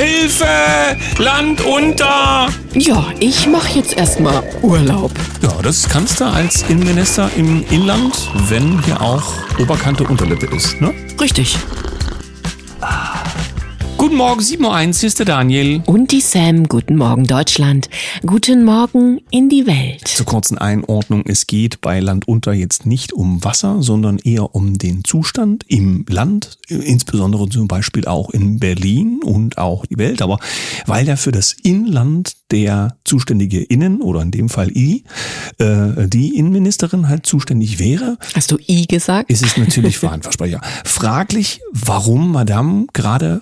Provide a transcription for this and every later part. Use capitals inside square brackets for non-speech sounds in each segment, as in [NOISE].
Hilfe! Land unter! Ja, ich mache jetzt erstmal Urlaub. Ja, das kannst du als Innenminister im Inland, wenn hier auch Oberkante Unterlippe ist, ne? Richtig. Guten Morgen, 7.01 Uhr, hier ist der Daniel. Und die Sam, guten Morgen Deutschland. Guten Morgen in die Welt. Zur kurzen Einordnung, es geht bei Land unter jetzt nicht um Wasser, sondern eher um den Zustand im Land, insbesondere zum Beispiel auch in Berlin und auch die Welt. Aber weil ja für das Inland der zuständige Innen oder in dem Fall I, äh, die Innenministerin halt zuständig wäre. Hast du I gesagt? Ist es natürlich [LAUGHS] Warenversprecher. Fraglich, warum Madame gerade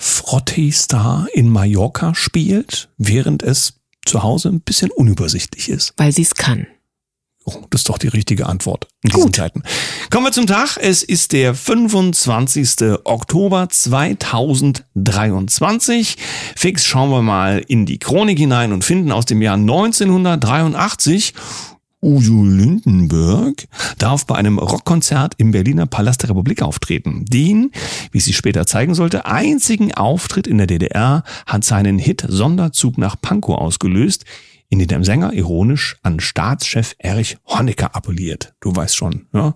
Frottee-Star in Mallorca spielt, während es zu Hause ein bisschen unübersichtlich ist. Weil sie es kann. Oh, das ist doch die richtige Antwort in diesen Gut. Zeiten. Kommen wir zum Tag. Es ist der 25. Oktober 2023. Fix schauen wir mal in die Chronik hinein und finden aus dem Jahr 1983 Udo Lindenberg darf bei einem Rockkonzert im Berliner Palast der Republik auftreten. Den, wie sie später zeigen sollte, einzigen Auftritt in der DDR hat seinen Hit Sonderzug nach Pankow ausgelöst, in dem der Sänger ironisch an Staatschef Erich Honecker appelliert. Du weißt schon, ja.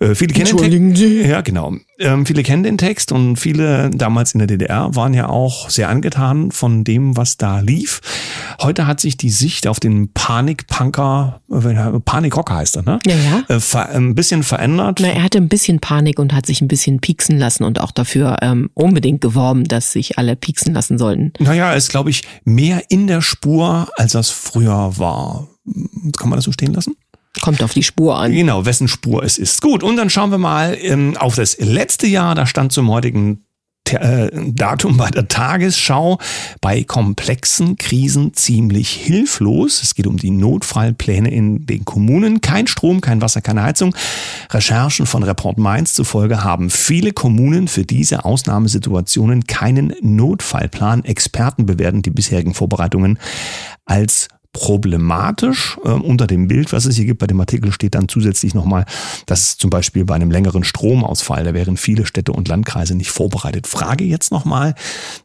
Äh, viele kennen den Text. Ja, genau. Ähm, viele kennen den Text und viele damals in der DDR waren ja auch sehr angetan von dem, was da lief. Heute hat sich die Sicht auf den Panikpunker, äh, Panikrocker heißt er, ne? Ja, ja. Äh, ver- ein bisschen verändert. Na, er hatte ein bisschen Panik und hat sich ein bisschen pieksen lassen und auch dafür ähm, unbedingt geworben, dass sich alle pieksen lassen sollten. Naja, er ist, glaube ich, mehr in der Spur, als das früher war. Kann man das so stehen lassen? Kommt auf die Spur an. Genau, wessen Spur es ist. Gut, und dann schauen wir mal ähm, auf das letzte Jahr. Da stand zum heutigen äh, Datum bei der Tagesschau bei komplexen Krisen ziemlich hilflos. Es geht um die Notfallpläne in den Kommunen. Kein Strom, kein Wasser, keine Heizung. Recherchen von Report Mainz zufolge haben viele Kommunen für diese Ausnahmesituationen keinen Notfallplan. Experten bewerten die bisherigen Vorbereitungen als problematisch. Ähm, unter dem Bild, was es hier gibt, bei dem Artikel steht dann zusätzlich nochmal, dass zum Beispiel bei einem längeren Stromausfall, da wären viele Städte und Landkreise nicht vorbereitet. Frage jetzt nochmal,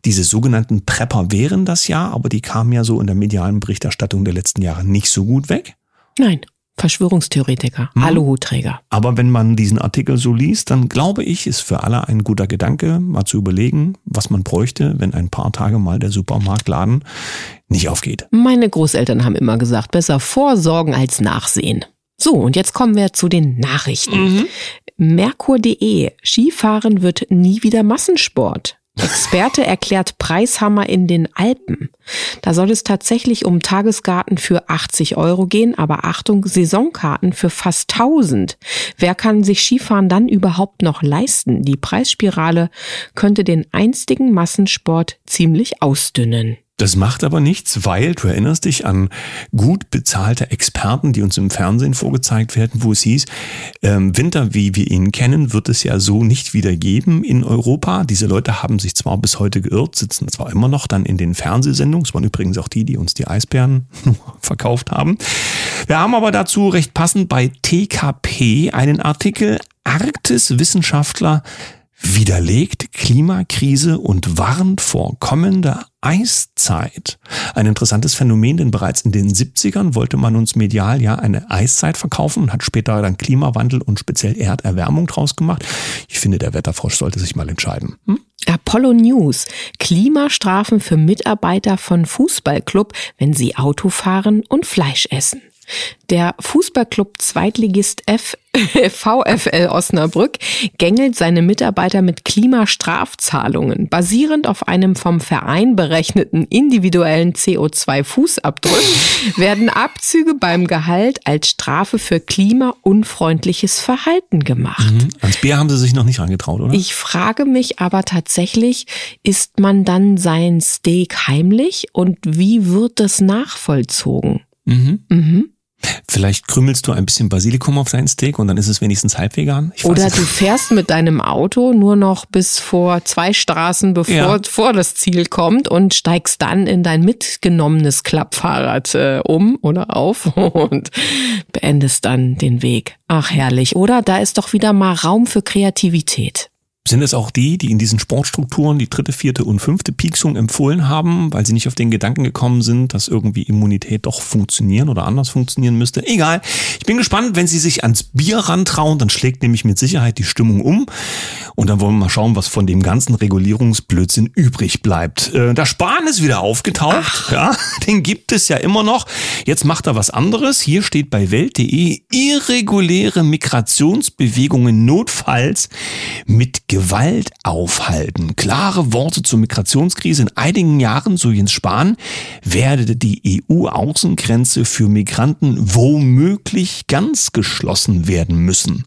diese sogenannten Prepper wären das ja, aber die kamen ja so in der medialen Berichterstattung der letzten Jahre nicht so gut weg. Nein, Verschwörungstheoretiker, Hm. Aluhutträger. Aber wenn man diesen Artikel so liest, dann glaube ich, ist für alle ein guter Gedanke, mal zu überlegen, was man bräuchte, wenn ein paar Tage mal der Supermarktladen nicht aufgeht. Meine Großeltern haben immer gesagt, besser vorsorgen als nachsehen. So, und jetzt kommen wir zu den Nachrichten. Merkur.de. Skifahren wird nie wieder Massensport. Experte erklärt Preishammer in den Alpen. Da soll es tatsächlich um Tagesgarten für 80 Euro gehen, aber Achtung, Saisonkarten für fast 1000. Wer kann sich Skifahren dann überhaupt noch leisten? Die Preisspirale könnte den einstigen Massensport ziemlich ausdünnen. Das macht aber nichts, weil du erinnerst dich an gut bezahlte Experten, die uns im Fernsehen vorgezeigt werden, wo es hieß, ähm, Winter, wie wir ihn kennen, wird es ja so nicht wieder geben in Europa. Diese Leute haben sich zwar bis heute geirrt, sitzen zwar immer noch dann in den Fernsehsendungen, es waren übrigens auch die, die uns die Eisbären [LAUGHS] verkauft haben. Wir haben aber dazu recht passend bei TKP einen Artikel Arktis-Wissenschaftler widerlegt Klimakrise und warnt vor kommender Eiszeit. Ein interessantes Phänomen, denn bereits in den 70ern wollte man uns medial ja eine Eiszeit verkaufen und hat später dann Klimawandel und speziell Erderwärmung draus gemacht. Ich finde, der Wetterfrosch sollte sich mal entscheiden. Hm? Apollo News. Klimastrafen für Mitarbeiter von Fußballclub, wenn sie Auto fahren und Fleisch essen. Der Fußballclub Zweitligist F [LAUGHS] VfL Osnabrück gängelt seine Mitarbeiter mit Klimastrafzahlungen. Basierend auf einem vom Verein berechneten individuellen CO2-Fußabdruck werden Abzüge beim Gehalt als Strafe für klimaunfreundliches Verhalten gemacht. Mhm. Ans Bier haben sie sich noch nicht rangetraut, oder? Ich frage mich aber tatsächlich, isst man dann sein Steak heimlich und wie wird das nachvollzogen? Mhm. Mhm. Vielleicht krümelst du ein bisschen Basilikum auf dein Steak und dann ist es wenigstens halb vegan. Oder du fährst mit deinem Auto nur noch bis vor zwei Straßen, bevor Ja. vor das Ziel kommt und steigst dann in dein mitgenommenes Klappfahrrad äh, um oder auf [LAUGHS] und beendest dann den Weg. Ach herrlich, oder? Da ist doch wieder mal Raum für Kreativität. Sind es auch die, die in diesen Sportstrukturen die dritte, vierte und fünfte Pieksung empfohlen haben, weil sie nicht auf den Gedanken gekommen sind, dass irgendwie Immunität doch funktionieren oder anders funktionieren müsste? Egal. Ich bin gespannt, wenn sie sich ans Bier rantrauen, dann schlägt nämlich mit Sicherheit die Stimmung um. Und dann wollen wir mal schauen, was von dem ganzen Regulierungsblödsinn übrig bleibt. Äh, der Spahn ist wieder aufgetaucht. Ach. Ja, den gibt es ja immer noch. Jetzt macht er was anderes. Hier steht bei Welt.de irreguläre Migrationsbewegungen notfalls mit Gewalt aufhalten. Klare Worte zur Migrationskrise. In einigen Jahren, so Jens Spahn, werde die EU-Außengrenze für Migranten womöglich ganz geschlossen werden müssen.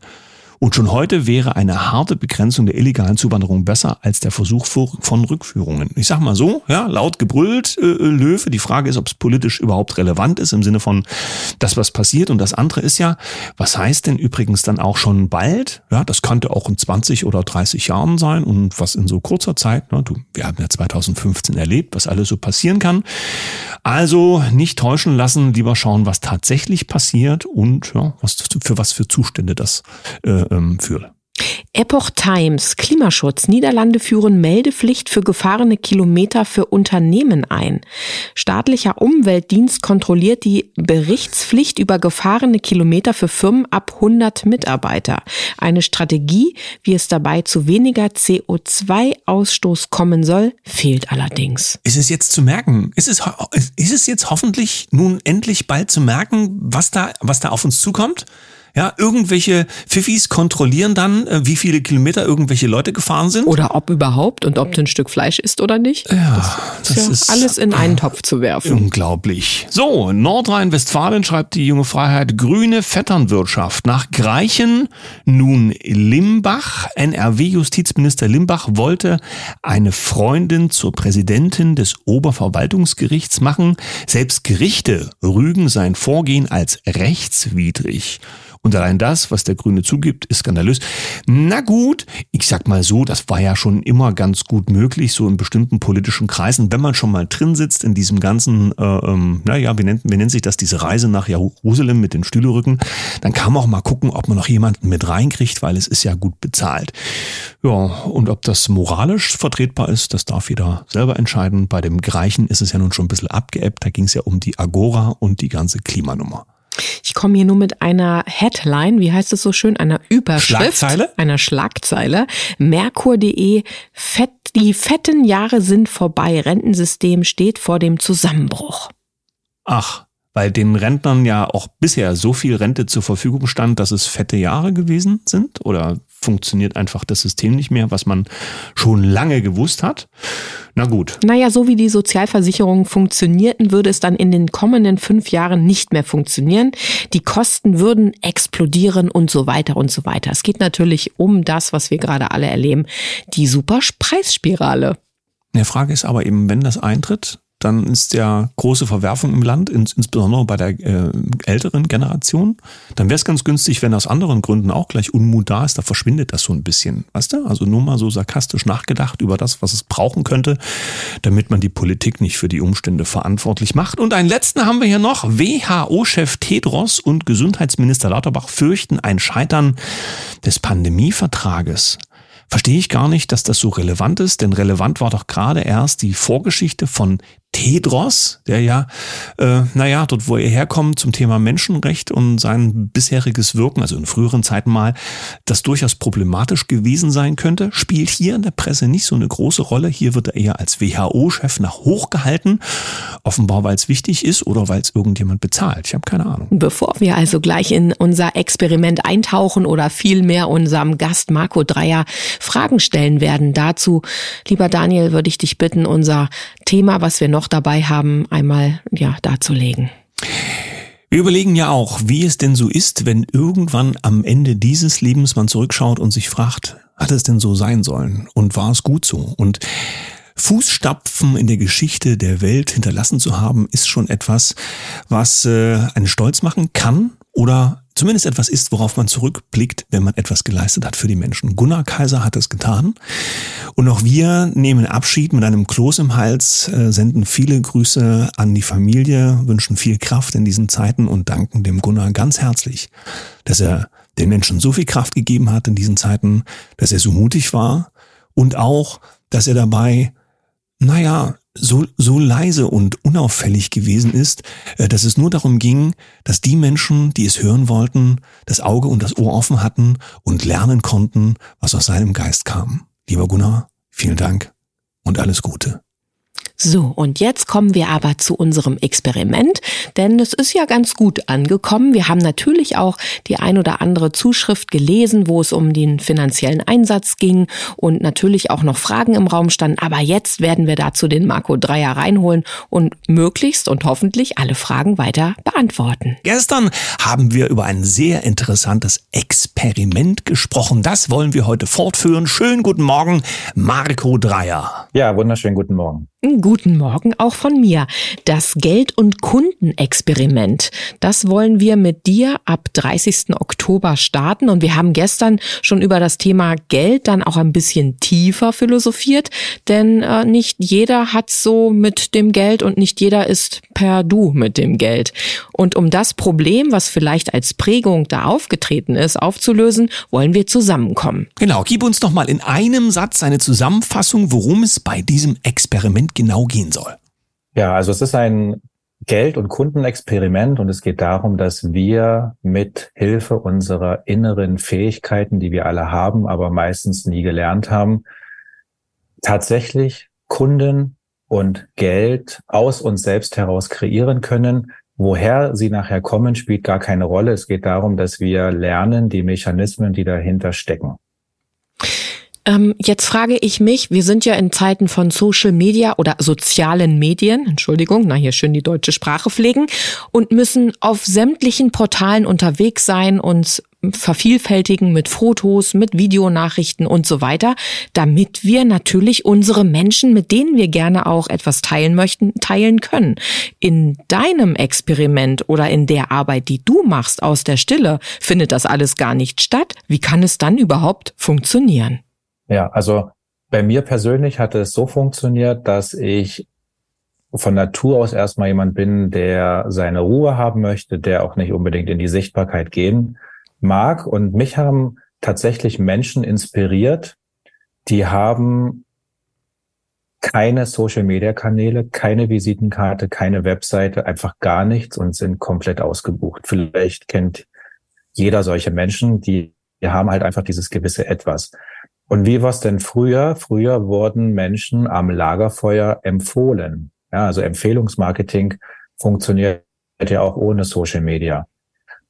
Und schon heute wäre eine harte Begrenzung der illegalen Zuwanderung besser als der Versuch von Rückführungen. Ich sag mal so, ja, laut gebrüllt äh, Löwe. Die Frage ist, ob es politisch überhaupt relevant ist im Sinne von das, was passiert. Und das andere ist ja, was heißt denn übrigens dann auch schon bald? Ja, das könnte auch in 20 oder 30 Jahren sein und was in so kurzer Zeit. Ne, du, wir haben ja 2015 erlebt, was alles so passieren kann. Also nicht täuschen lassen, lieber schauen, was tatsächlich passiert und ja, was für was für Zustände das äh, ähm, führt. Epoch Times Klimaschutz. Niederlande führen Meldepflicht für gefahrene Kilometer für Unternehmen ein. Staatlicher Umweltdienst kontrolliert die Berichtspflicht über gefahrene Kilometer für Firmen ab 100 Mitarbeiter. Eine Strategie, wie es dabei zu weniger CO2-Ausstoß kommen soll, fehlt allerdings. Ist es jetzt zu merken? Ist es, ist es jetzt hoffentlich nun endlich bald zu merken, was da, was da auf uns zukommt? Ja, irgendwelche Pfiffis kontrollieren dann, äh, wie viele Kilometer irgendwelche Leute gefahren sind. Oder ob überhaupt und ob du ein Stück Fleisch isst oder nicht. Ja, das, das ist, ja alles in einen Topf zu werfen. Unglaublich. So, Nordrhein-Westfalen schreibt die junge Freiheit grüne Vetternwirtschaft. Nach Greichen nun Limbach. NRW-Justizminister Limbach wollte eine Freundin zur Präsidentin des Oberverwaltungsgerichts machen. Selbst Gerichte rügen sein Vorgehen als rechtswidrig. Und allein das, was der Grüne zugibt, ist skandalös. Na gut, ich sag mal so, das war ja schon immer ganz gut möglich, so in bestimmten politischen Kreisen, wenn man schon mal drin sitzt in diesem ganzen, äh, ähm, naja, wie nennt, wie nennt sich das, diese Reise nach Jerusalem mit den Stühlerücken, dann kann man auch mal gucken, ob man noch jemanden mit reinkriegt, weil es ist ja gut bezahlt. Ja, und ob das moralisch vertretbar ist, das darf jeder selber entscheiden. Bei dem Greichen ist es ja nun schon ein bisschen abgeebbt, da ging es ja um die Agora und die ganze Klimanummer. Ich komme hier nur mit einer Headline, wie heißt es so schön, einer Überschrift, Schlagzeile? einer Schlagzeile. Merkur.de, fett, die fetten Jahre sind vorbei, Rentensystem steht vor dem Zusammenbruch. Ach, weil den Rentnern ja auch bisher so viel Rente zur Verfügung stand, dass es fette Jahre gewesen sind? Oder funktioniert einfach das System nicht mehr, was man schon lange gewusst hat? Na gut. Naja, so wie die Sozialversicherungen funktionierten, würde es dann in den kommenden fünf Jahren nicht mehr funktionieren. Die Kosten würden explodieren und so weiter und so weiter. Es geht natürlich um das, was wir gerade alle erleben, die Superpreisspirale. Die Frage ist aber eben, wenn das eintritt, dann ist ja große Verwerfung im Land, ins, insbesondere bei der äh, älteren Generation. Dann wäre es ganz günstig, wenn aus anderen Gründen auch gleich Unmut da ist, da verschwindet das so ein bisschen. Weißt du? Also nur mal so sarkastisch nachgedacht über das, was es brauchen könnte, damit man die Politik nicht für die Umstände verantwortlich macht. Und einen letzten haben wir hier noch. WHO-Chef Tedros und Gesundheitsminister Lauterbach fürchten ein Scheitern des Pandemievertrages verstehe ich gar nicht, dass das so relevant ist, denn relevant war doch gerade erst die Vorgeschichte von Tedros, der ja, äh, naja, dort wo er herkommt zum Thema Menschenrecht und sein bisheriges Wirken, also in früheren Zeiten mal, das durchaus problematisch gewesen sein könnte, spielt hier in der Presse nicht so eine große Rolle. Hier wird er eher als WHO-Chef nach hoch gehalten, offenbar weil es wichtig ist oder weil es irgendjemand bezahlt. Ich habe keine Ahnung. Bevor wir also gleich in unser Experiment eintauchen oder vielmehr unserem Gast Marco Dreier Fragen stellen werden dazu, lieber Daniel, würde ich dich bitten, unser Thema, was wir noch dabei haben, einmal ja darzulegen. Wir überlegen ja auch, wie es denn so ist, wenn irgendwann am Ende dieses Lebens man zurückschaut und sich fragt, hat es denn so sein sollen und war es gut so? Und Fußstapfen in der Geschichte der Welt hinterlassen zu haben, ist schon etwas, was äh, einen stolz machen kann oder zumindest etwas ist, worauf man zurückblickt, wenn man etwas geleistet hat für die Menschen. Gunnar Kaiser hat es getan. Und auch wir nehmen Abschied mit einem Kloß im Hals, äh, senden viele Grüße an die Familie, wünschen viel Kraft in diesen Zeiten und danken dem Gunnar ganz herzlich, dass er den Menschen so viel Kraft gegeben hat in diesen Zeiten, dass er so mutig war und auch, dass er dabei, naja, so, so leise und unauffällig gewesen ist, äh, dass es nur darum ging, dass die Menschen, die es hören wollten, das Auge und das Ohr offen hatten und lernen konnten, was aus seinem Geist kam. Lieber Gunnar, vielen Dank und alles Gute. So, und jetzt kommen wir aber zu unserem Experiment, denn es ist ja ganz gut angekommen. Wir haben natürlich auch die ein oder andere Zuschrift gelesen, wo es um den finanziellen Einsatz ging und natürlich auch noch Fragen im Raum standen. Aber jetzt werden wir dazu den Marco Dreier reinholen und möglichst und hoffentlich alle Fragen weiter beantworten. Gestern haben wir über ein sehr interessantes Experiment gesprochen. Das wollen wir heute fortführen. Schönen guten Morgen, Marco Dreier. Ja, wunderschönen guten Morgen. Guten Morgen auch von mir. Das Geld- und Kundenexperiment, das wollen wir mit dir ab 30. Oktober starten. Und wir haben gestern schon über das Thema Geld dann auch ein bisschen tiefer philosophiert, denn äh, nicht jeder hat so mit dem Geld und nicht jeder ist per Du mit dem Geld. Und um das Problem, was vielleicht als Prägung da aufgetreten ist, aufzulösen, wollen wir zusammenkommen. Genau, gib uns doch mal in einem Satz eine Zusammenfassung, worum es bei diesem Genau gehen soll. Ja, also es ist ein Geld- und Kundenexperiment und es geht darum, dass wir mit Hilfe unserer inneren Fähigkeiten, die wir alle haben, aber meistens nie gelernt haben, tatsächlich Kunden und Geld aus uns selbst heraus kreieren können. Woher sie nachher kommen, spielt gar keine Rolle. Es geht darum, dass wir lernen, die Mechanismen, die dahinter stecken. Ähm, jetzt frage ich mich, wir sind ja in Zeiten von Social Media oder sozialen Medien, Entschuldigung, na hier schön die deutsche Sprache pflegen und müssen auf sämtlichen Portalen unterwegs sein, uns vervielfältigen mit Fotos, mit Videonachrichten und so weiter, damit wir natürlich unsere Menschen, mit denen wir gerne auch etwas teilen möchten, teilen können. In deinem Experiment oder in der Arbeit, die du machst aus der Stille, findet das alles gar nicht statt. Wie kann es dann überhaupt funktionieren? Ja, also bei mir persönlich hat es so funktioniert, dass ich von Natur aus erstmal jemand bin, der seine Ruhe haben möchte, der auch nicht unbedingt in die Sichtbarkeit gehen mag. Und mich haben tatsächlich Menschen inspiriert, die haben keine Social-Media-Kanäle, keine Visitenkarte, keine Webseite, einfach gar nichts und sind komplett ausgebucht. Vielleicht kennt jeder solche Menschen, die, die haben halt einfach dieses gewisse Etwas. Und wie war es denn früher? Früher wurden Menschen am Lagerfeuer empfohlen. Ja, also Empfehlungsmarketing funktioniert ja auch ohne Social Media.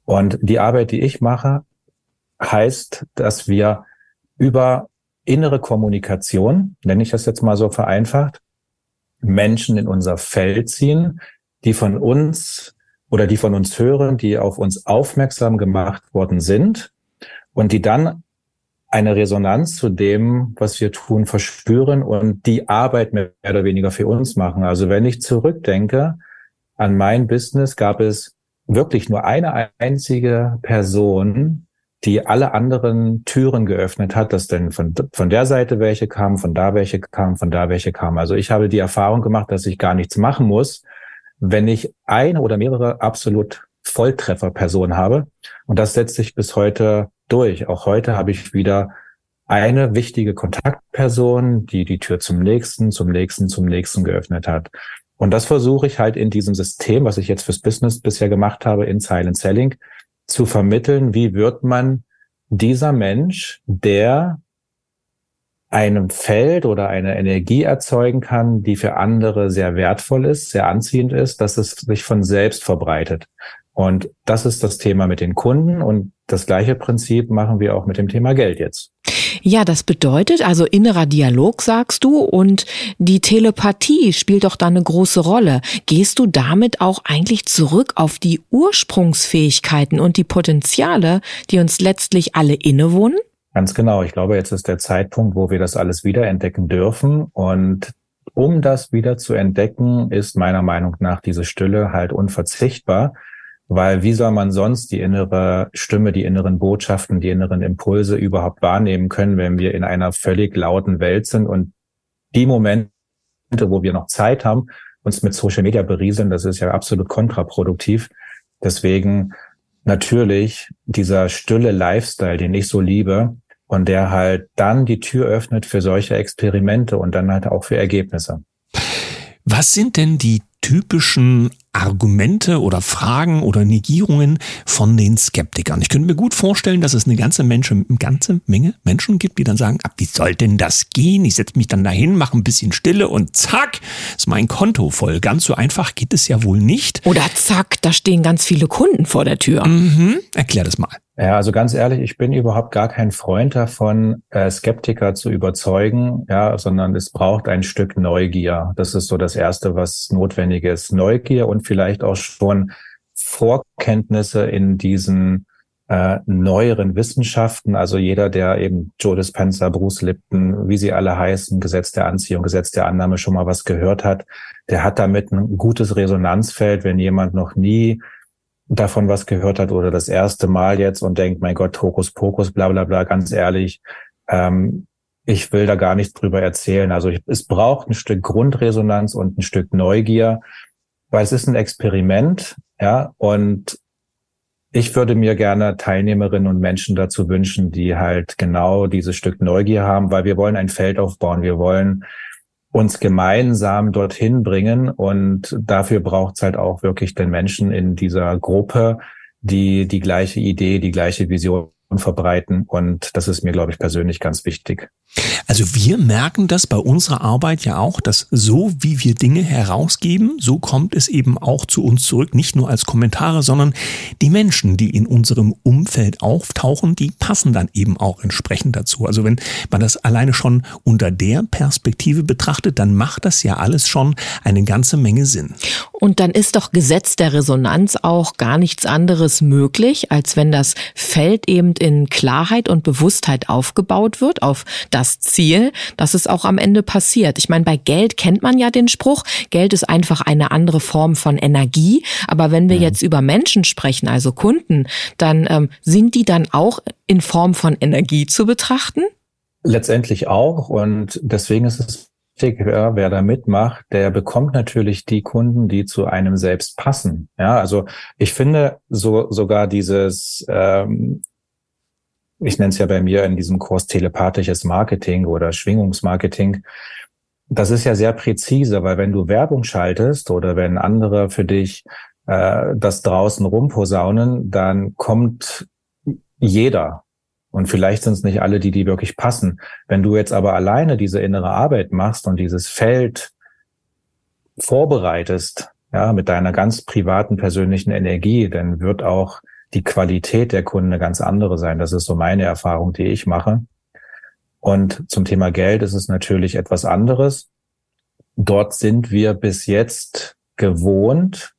Und die Arbeit, die ich mache, heißt, dass wir über innere Kommunikation, nenne ich das jetzt mal so vereinfacht, Menschen in unser Feld ziehen, die von uns oder die von uns hören, die auf uns aufmerksam gemacht worden sind und die dann eine Resonanz zu dem, was wir tun, verspüren und die Arbeit mehr oder weniger für uns machen. Also wenn ich zurückdenke an mein Business, gab es wirklich nur eine einzige Person, die alle anderen Türen geöffnet hat, dass denn von, von der Seite welche kamen, von da welche kamen, von da welche kamen. Also ich habe die Erfahrung gemacht, dass ich gar nichts machen muss, wenn ich eine oder mehrere absolut Volltrefferpersonen habe. Und das setzt sich bis heute durch. Auch heute habe ich wieder eine wichtige Kontaktperson, die die Tür zum nächsten, zum nächsten, zum nächsten geöffnet hat. Und das versuche ich halt in diesem System, was ich jetzt fürs Business bisher gemacht habe, in Silent Selling, zu vermitteln, wie wird man dieser Mensch, der einem Feld oder eine Energie erzeugen kann, die für andere sehr wertvoll ist, sehr anziehend ist, dass es sich von selbst verbreitet. Und das ist das Thema mit den Kunden und das gleiche Prinzip machen wir auch mit dem Thema Geld jetzt. Ja, das bedeutet also innerer Dialog, sagst du, und die Telepathie spielt doch da eine große Rolle. Gehst du damit auch eigentlich zurück auf die Ursprungsfähigkeiten und die Potenziale, die uns letztlich alle innewohnen? Ganz genau. Ich glaube, jetzt ist der Zeitpunkt, wo wir das alles wiederentdecken dürfen. Und um das wieder zu entdecken, ist meiner Meinung nach diese Stille halt unverzichtbar. Weil wie soll man sonst die innere Stimme, die inneren Botschaften, die inneren Impulse überhaupt wahrnehmen können, wenn wir in einer völlig lauten Welt sind und die Momente, wo wir noch Zeit haben, uns mit Social Media berieseln, das ist ja absolut kontraproduktiv. Deswegen natürlich dieser stille Lifestyle, den ich so liebe und der halt dann die Tür öffnet für solche Experimente und dann halt auch für Ergebnisse. Was sind denn die typischen Argumente oder Fragen oder Negierungen von den Skeptikern. Ich könnte mir gut vorstellen, dass es eine ganze, Menschen, eine ganze Menge Menschen gibt, die dann sagen, ab, wie soll denn das gehen? Ich setze mich dann dahin, mache ein bisschen Stille und zack, ist mein Konto voll. Ganz so einfach geht es ja wohl nicht. Oder zack, da stehen ganz viele Kunden vor der Tür. Mhm. Erklär das mal. Ja, also ganz ehrlich, ich bin überhaupt gar kein Freund davon, äh, Skeptiker zu überzeugen, ja, sondern es braucht ein Stück Neugier. Das ist so das Erste, was notwendig ist. Neugier und vielleicht auch schon Vorkenntnisse in diesen äh, neueren Wissenschaften. Also jeder, der eben Joe Dispenza, Bruce Lipton, wie sie alle heißen, Gesetz der Anziehung, Gesetz der Annahme schon mal was gehört hat, der hat damit ein gutes Resonanzfeld, wenn jemand noch nie davon was gehört hat oder das erste Mal jetzt und denkt, mein Gott, Hokus Pokus, bla bla bla, ganz ehrlich, ähm, ich will da gar nichts drüber erzählen. Also ich, es braucht ein Stück Grundresonanz und ein Stück Neugier, weil es ist ein Experiment, ja, und ich würde mir gerne Teilnehmerinnen und Menschen dazu wünschen, die halt genau dieses Stück Neugier haben, weil wir wollen ein Feld aufbauen. Wir wollen uns gemeinsam dorthin bringen. Und dafür braucht es halt auch wirklich den Menschen in dieser Gruppe, die die gleiche Idee, die gleiche Vision verbreiten. Und das ist mir, glaube ich, persönlich ganz wichtig. Also wir merken das bei unserer Arbeit ja auch, dass so wie wir Dinge herausgeben, so kommt es eben auch zu uns zurück, nicht nur als Kommentare, sondern die Menschen, die in unserem Umfeld auftauchen, die passen dann eben auch entsprechend dazu. Also wenn man das alleine schon unter der Perspektive betrachtet, dann macht das ja alles schon eine ganze Menge Sinn. Und dann ist doch Gesetz der Resonanz auch gar nichts anderes möglich, als wenn das Feld eben in Klarheit und Bewusstheit aufgebaut wird, auf das Ziel, dass es auch am Ende passiert. Ich meine, bei Geld kennt man ja den Spruch, Geld ist einfach eine andere Form von Energie. Aber wenn wir mhm. jetzt über Menschen sprechen, also Kunden, dann ähm, sind die dann auch in Form von Energie zu betrachten? Letztendlich auch. Und deswegen ist es wichtig, ja, wer da mitmacht, der bekommt natürlich die Kunden, die zu einem selbst passen. Ja, also ich finde so sogar dieses ähm, ich nenne es ja bei mir in diesem Kurs telepathisches Marketing oder Schwingungsmarketing. Das ist ja sehr präzise, weil wenn du Werbung schaltest oder wenn andere für dich äh, das draußen rumposaunen, dann kommt jeder. Und vielleicht sind es nicht alle, die die wirklich passen. Wenn du jetzt aber alleine diese innere Arbeit machst und dieses Feld vorbereitest, ja, mit deiner ganz privaten persönlichen Energie, dann wird auch die Qualität der Kunden eine ganz andere sein. Das ist so meine Erfahrung, die ich mache. Und zum Thema Geld ist es natürlich etwas anderes. Dort sind wir bis jetzt gewohnt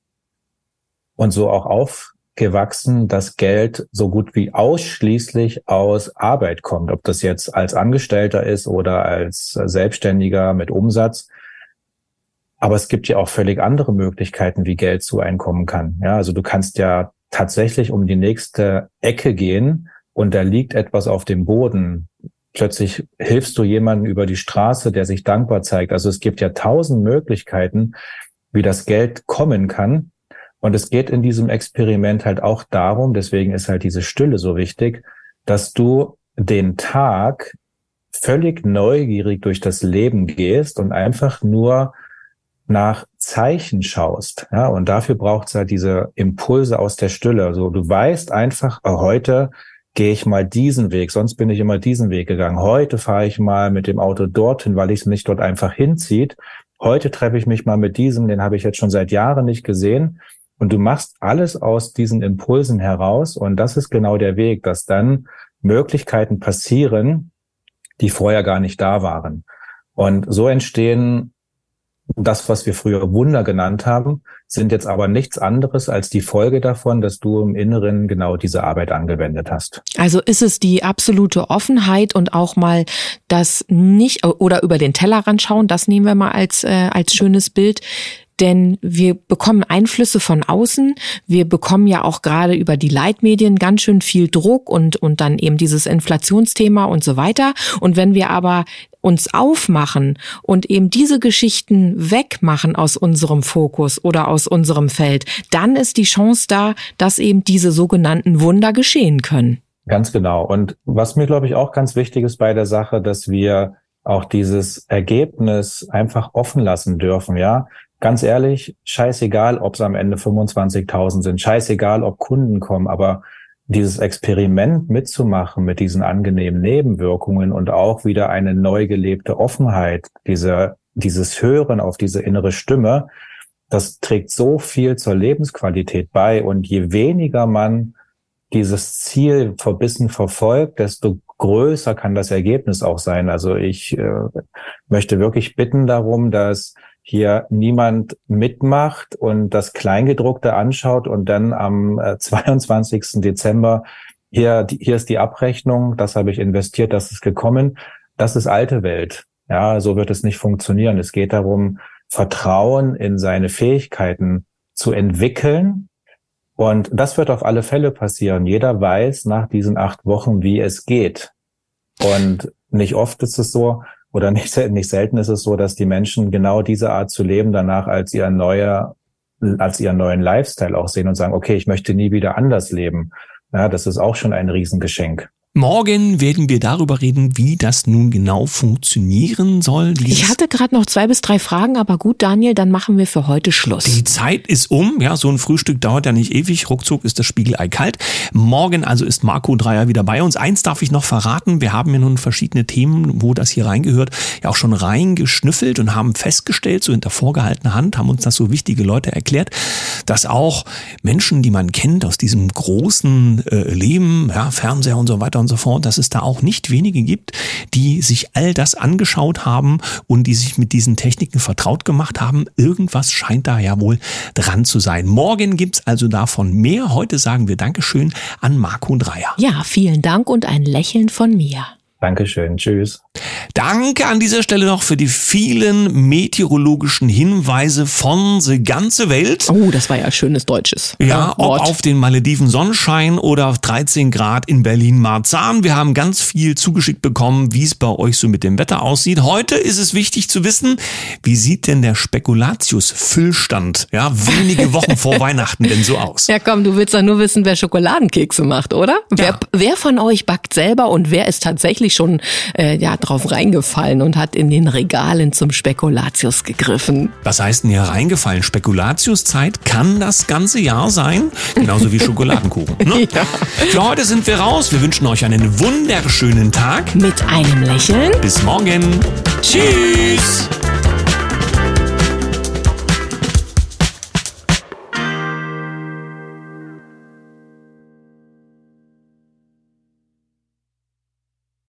und so auch aufgewachsen, dass Geld so gut wie ausschließlich aus Arbeit kommt. Ob das jetzt als Angestellter ist oder als Selbstständiger mit Umsatz. Aber es gibt ja auch völlig andere Möglichkeiten, wie Geld zu einkommen kann. Ja, also du kannst ja tatsächlich um die nächste Ecke gehen und da liegt etwas auf dem Boden. Plötzlich hilfst du jemandem über die Straße, der sich dankbar zeigt. Also es gibt ja tausend Möglichkeiten, wie das Geld kommen kann. Und es geht in diesem Experiment halt auch darum, deswegen ist halt diese Stille so wichtig, dass du den Tag völlig neugierig durch das Leben gehst und einfach nur nach Zeichen schaust. Ja, und dafür braucht es halt diese Impulse aus der Stille. Also du weißt einfach, oh, heute gehe ich mal diesen Weg, sonst bin ich immer diesen Weg gegangen. Heute fahre ich mal mit dem Auto dorthin, weil ich es nicht dort einfach hinzieht. Heute treffe ich mich mal mit diesem, den habe ich jetzt schon seit Jahren nicht gesehen. Und du machst alles aus diesen Impulsen heraus. Und das ist genau der Weg, dass dann Möglichkeiten passieren, die vorher gar nicht da waren. Und so entstehen das, was wir früher Wunder genannt haben, sind jetzt aber nichts anderes als die Folge davon, dass du im Inneren genau diese Arbeit angewendet hast. Also ist es die absolute Offenheit und auch mal das nicht oder über den Tellerrand schauen, das nehmen wir mal als, äh, als schönes Bild, denn wir bekommen Einflüsse von außen. Wir bekommen ja auch gerade über die Leitmedien ganz schön viel Druck und, und dann eben dieses Inflationsthema und so weiter. Und wenn wir aber uns aufmachen und eben diese Geschichten wegmachen aus unserem Fokus oder aus unserem Feld, dann ist die Chance da, dass eben diese sogenannten Wunder geschehen können. Ganz genau. Und was mir, glaube ich, auch ganz wichtig ist bei der Sache, dass wir auch dieses Ergebnis einfach offen lassen dürfen, ja. Ganz ehrlich, scheißegal, ob es am Ende 25.000 sind, scheißegal, ob Kunden kommen, aber dieses Experiment mitzumachen mit diesen angenehmen Nebenwirkungen und auch wieder eine neu gelebte Offenheit, diese, dieses Hören auf diese innere Stimme, das trägt so viel zur Lebensqualität bei. Und je weniger man dieses Ziel verbissen verfolgt, desto größer kann das Ergebnis auch sein. Also ich äh, möchte wirklich bitten darum, dass hier niemand mitmacht und das Kleingedruckte anschaut und dann am 22. Äh, [LAUGHS] Dezember hier, hier ist die Abrechnung, das habe ich investiert, das ist gekommen. Das ist alte Welt. Ja, so wird es nicht funktionieren. Es geht darum, Vertrauen in seine Fähigkeiten zu entwickeln und das wird auf alle Fälle passieren. Jeder weiß nach diesen acht Wochen, wie es geht. Und nicht oft ist es so, oder nicht, nicht selten ist es so, dass die Menschen genau diese Art zu leben danach als ihr neuer, als ihren neuen Lifestyle auch sehen und sagen, okay, ich möchte nie wieder anders leben. Ja, das ist auch schon ein Riesengeschenk. Morgen werden wir darüber reden, wie das nun genau funktionieren soll. Ich hatte gerade noch zwei bis drei Fragen, aber gut, Daniel, dann machen wir für heute Schluss. Die Zeit ist um. Ja, so ein Frühstück dauert ja nicht ewig. Ruckzuck ist das Spiegelei kalt. Morgen also ist Marco Dreier wieder bei uns. Eins darf ich noch verraten. Wir haben ja nun verschiedene Themen, wo das hier reingehört, ja auch schon reingeschnüffelt und haben festgestellt, so hinter vorgehaltener Hand, haben uns das so wichtige Leute erklärt, dass auch Menschen, die man kennt aus diesem großen äh, Leben, ja, Fernseher und so weiter und so fort, dass es da auch nicht wenige gibt, die sich all das angeschaut haben und die sich mit diesen Techniken vertraut gemacht haben. Irgendwas scheint da ja wohl dran zu sein. Morgen gibt's also davon mehr. Heute sagen wir Dankeschön an Marco Dreier. Ja, vielen Dank und ein Lächeln von mir. Dankeschön. Tschüss. Danke an dieser Stelle noch für die vielen meteorologischen Hinweise von the ganze Welt. Oh, das war ja schönes Deutsches. Ja, ob auf den Malediven Sonnenschein oder auf 13 Grad in Berlin-Marzahn. Wir haben ganz viel zugeschickt bekommen, wie es bei euch so mit dem Wetter aussieht. Heute ist es wichtig zu wissen, wie sieht denn der Spekulatius-Füllstand, ja, wenige Wochen vor [LAUGHS] Weihnachten denn so aus? Ja, komm, du willst doch nur wissen, wer Schokoladenkekse macht, oder? Ja. Wer, wer von euch backt selber und wer ist tatsächlich schon äh, ja drauf rein reingefallen und hat in den Regalen zum Spekulatius gegriffen. Was heißt denn hier reingefallen? Spekulatiuszeit kann das ganze Jahr sein, genauso wie [LAUGHS] Schokoladenkuchen. Ne? ja. Für heute sind wir raus. Wir wünschen euch einen wunderschönen Tag. Mit einem Lächeln. Bis morgen. Tschüss.